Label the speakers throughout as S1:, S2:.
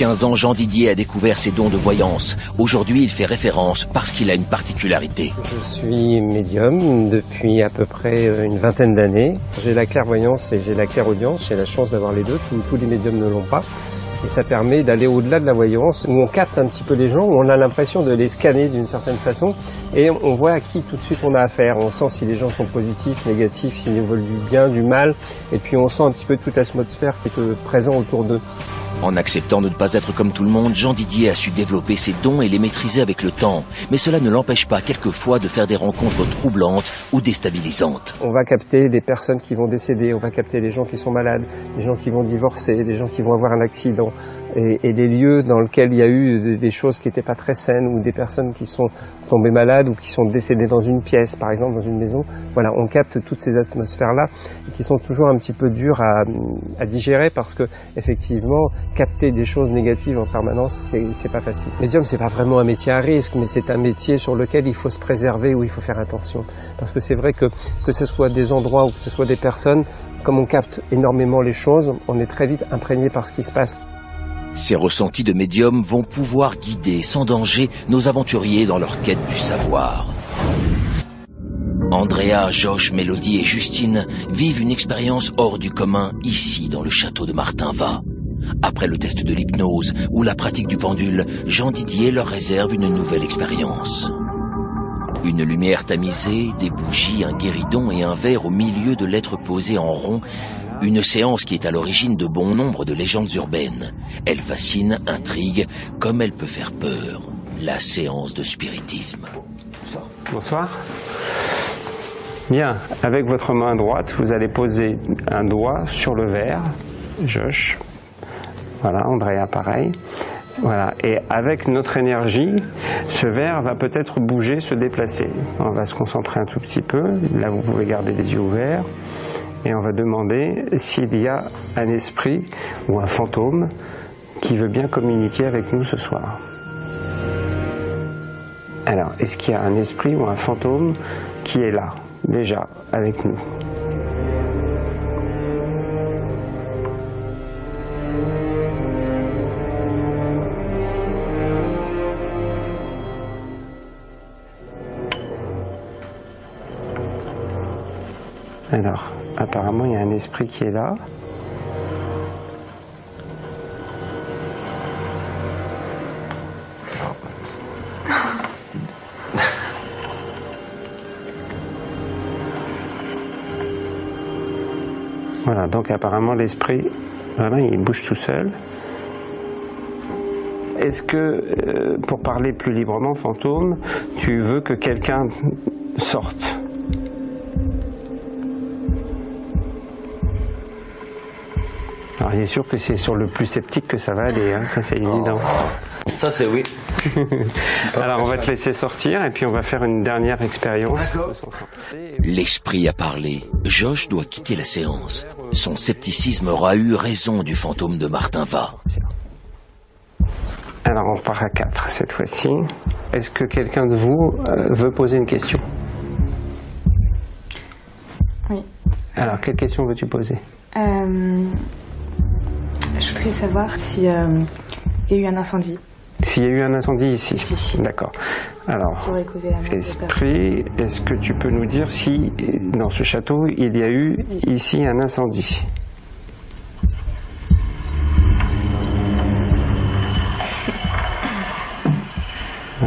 S1: À 15 ans, Jean Didier a découvert ses dons de voyance. Aujourd'hui, il fait référence parce qu'il a une particularité.
S2: Je suis médium depuis à peu près euh, une vingtaine d'années. J'ai la clairvoyance et j'ai la clairaudience. J'ai la chance d'avoir les deux. Tous, les médiums ne l'ont pas. Et ça permet d'aller au-delà de la voyance, où on capte un petit peu les gens, où on a l'impression de les scanner d'une certaine façon, et on voit à qui tout de suite on a affaire. On sent si les gens sont positifs, négatifs, s'ils veulent du bien, du mal, et puis on sent un petit peu toute l'atmosphère qui est présent autour d'eux.
S1: En acceptant de ne pas être comme tout le monde, Jean Didier a su développer ses dons et les maîtriser avec le temps. Mais cela ne l'empêche pas quelquefois de faire des rencontres troublantes ou déstabilisantes.
S2: On va capter les personnes qui vont décéder, on va capter les gens qui sont malades, les gens qui vont divorcer, les gens qui vont avoir un accident, et, et les lieux dans lesquels il y a eu des choses qui n'étaient pas très saines, ou des personnes qui sont tombées malades ou qui sont décédées dans une pièce, par exemple, dans une maison. Voilà, on capte toutes ces atmosphères-là, qui sont toujours un petit peu dures à, à digérer parce que, effectivement, capter des choses négatives en permanence, c'est pas facile. Médium, c'est pas vraiment un métier à risque, mais c'est un métier sur lequel il faut se préserver, où il faut faire attention. Parce que c'est vrai que que ce soit des endroits ou que ce soit des personnes, comme on capte énormément les choses, on est très vite imprégné par ce qui se passe.
S1: Ces ressentis de médium vont pouvoir guider sans danger nos aventuriers dans leur quête du savoir. Andrea, Josh, Mélodie et Justine vivent une expérience hors du commun ici dans le château de Martinva. Après le test de l'hypnose ou la pratique du pendule, Jean Didier leur réserve une nouvelle expérience. Une lumière tamisée, des bougies, un guéridon et un verre au milieu de lettres posées en rond. Une séance qui est à l'origine de bon nombre de légendes urbaines. Elle fascine, intrigue, comme elle peut faire peur. La séance de spiritisme.
S2: Bonsoir. Bien, avec votre main droite, vous allez poser un doigt sur le verre. Josh, voilà, Andrea pareil. Voilà, et avec notre énergie, ce verre va peut-être bouger, se déplacer. On va se concentrer un tout petit peu. Là, vous pouvez garder les yeux ouverts. Et on va demander s'il y a un esprit ou un fantôme qui veut bien communiquer avec nous ce soir. Alors, est-ce qu'il y a un esprit ou un fantôme qui est là, déjà, avec nous? Alors, apparemment, il y a un esprit qui est là. Voilà, donc apparemment l'esprit, voilà, il bouge tout seul. Est-ce que, euh, pour parler plus librement, fantôme, tu veux que quelqu'un sorte? Alors il est sûr que c'est sur le plus sceptique que ça va aller, hein, ça c'est évident.
S3: Ça c'est oui.
S2: Alors on va te laisser sortir et puis on va faire une dernière expérience.
S1: L'esprit a parlé. Josh doit quitter la séance. Son scepticisme aura eu raison du fantôme de Martin Va.
S2: Alors on part à 4 cette fois-ci. Est-ce que quelqu'un de vous euh, veut poser une question?
S4: Oui.
S2: Alors quelle question veux-tu poser?
S4: Euh, je voudrais savoir si euh, y a eu un incendie
S2: S'il y a eu un incendie ici. D'accord. Alors, esprit, est-ce que tu peux nous dire si dans ce château il y a eu ici un incendie?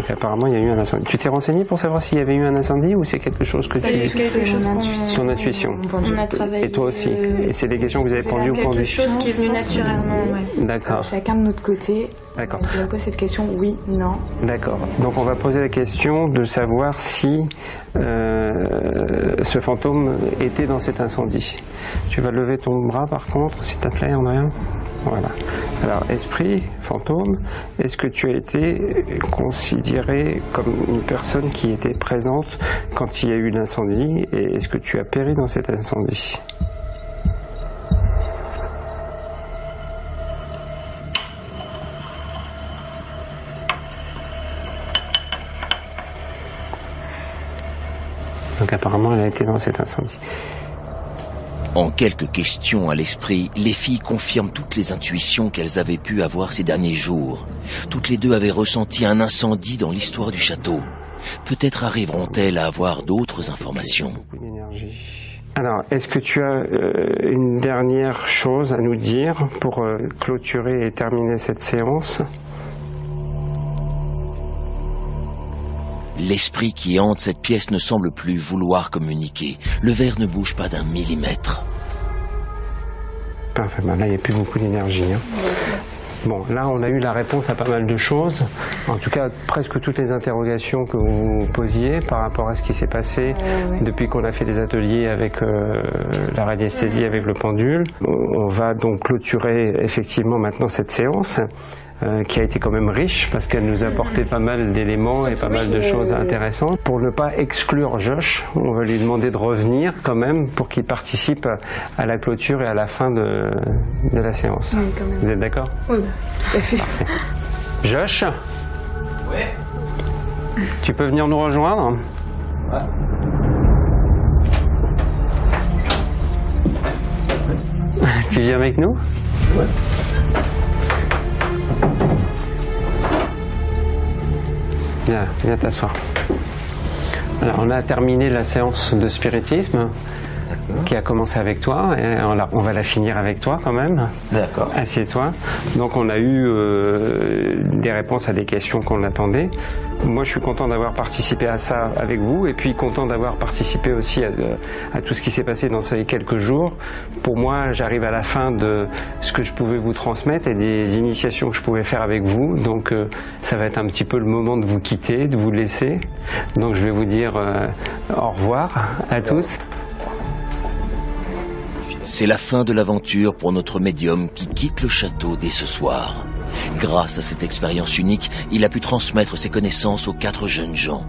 S2: Donc apparemment il y a eu un incendie. Tu t'es renseigné pour savoir s'il y avait eu un incendie ou c'est quelque chose que
S4: C'est
S2: tu...
S4: quelque chose.
S2: Ton intuition.
S5: On a travaillé.
S2: Et toi aussi.
S5: euh,
S2: Et c'est des questions que vous avez pendues au
S5: quelque
S2: pendu.
S5: chose qui est venu naturellement. ouais.
S2: D'accord.
S4: Chacun de notre côté,
S2: D'accord.
S4: on quoi cette question Oui, non.
S2: D'accord. Donc on va poser la question de savoir si euh, ce fantôme était dans cet incendie. Tu vas lever ton bras par contre, s'il te plaît, André. Voilà. Alors, esprit, fantôme, est-ce que tu as été considéré comme une personne qui était présente quand il y a eu l'incendie et est-ce que tu as péri dans cet incendie? Donc apparemment, elle a été dans cet incendie.
S1: En quelques questions à l'esprit, les filles confirment toutes les intuitions qu'elles avaient pu avoir ces derniers jours. Toutes les deux avaient ressenti un incendie dans l'histoire du château. Peut-être arriveront-elles à avoir d'autres informations.
S2: Alors, est-ce que tu as euh, une dernière chose à nous dire pour euh, clôturer et terminer cette séance?
S1: L'esprit qui hante cette pièce ne semble plus vouloir communiquer. Le verre ne bouge pas d'un millimètre.
S2: Parfait, ben là il n'y a plus beaucoup d'énergie. Hein. Bon, là on a eu la réponse à pas mal de choses. En tout cas, presque toutes les interrogations que vous posiez par rapport à ce qui s'est passé depuis qu'on a fait des ateliers avec euh, la radiesthésie, avec le pendule. On va donc clôturer effectivement maintenant cette séance. Euh, qui a été quand même riche parce qu'elle nous a apporté pas mal d'éléments et pas mal de choses intéressantes. Pour ne pas exclure Josh, on va lui demander de revenir quand même pour qu'il participe à la clôture et à la fin de, de la séance. Vous êtes d'accord?
S4: Oui, tout à fait.
S2: Josh? Oui. Tu peux venir nous rejoindre? Ouais. tu viens avec nous? Ouais. Viens, viens t'asseoir. Alors, on a terminé la séance de spiritisme qui a commencé avec toi et on, va la finir avec toi quand même.
S1: D'accord.
S2: Assieds-toi. Donc on a eu euh, des réponses à des questions qu'on attendait. Moi je suis content d'avoir participé à ça avec vous et puis content d'avoir participé aussi à, tout ce qui s'est passé dans ces quelques jours. Pour moi j'arrive à la fin de ce que je pouvais vous transmettre et des initiations que je pouvais faire avec vous. Donc euh, ça va être un petit peu le moment de vous quitter, de vous laisser. Donc je vais vous dire euh, au revoir à tous.
S1: C'est la fin de l'aventure pour notre médium qui quitte le château dès ce soir. Grâce à cette expérience unique, il a pu transmettre ses connaissances aux quatre jeunes gens.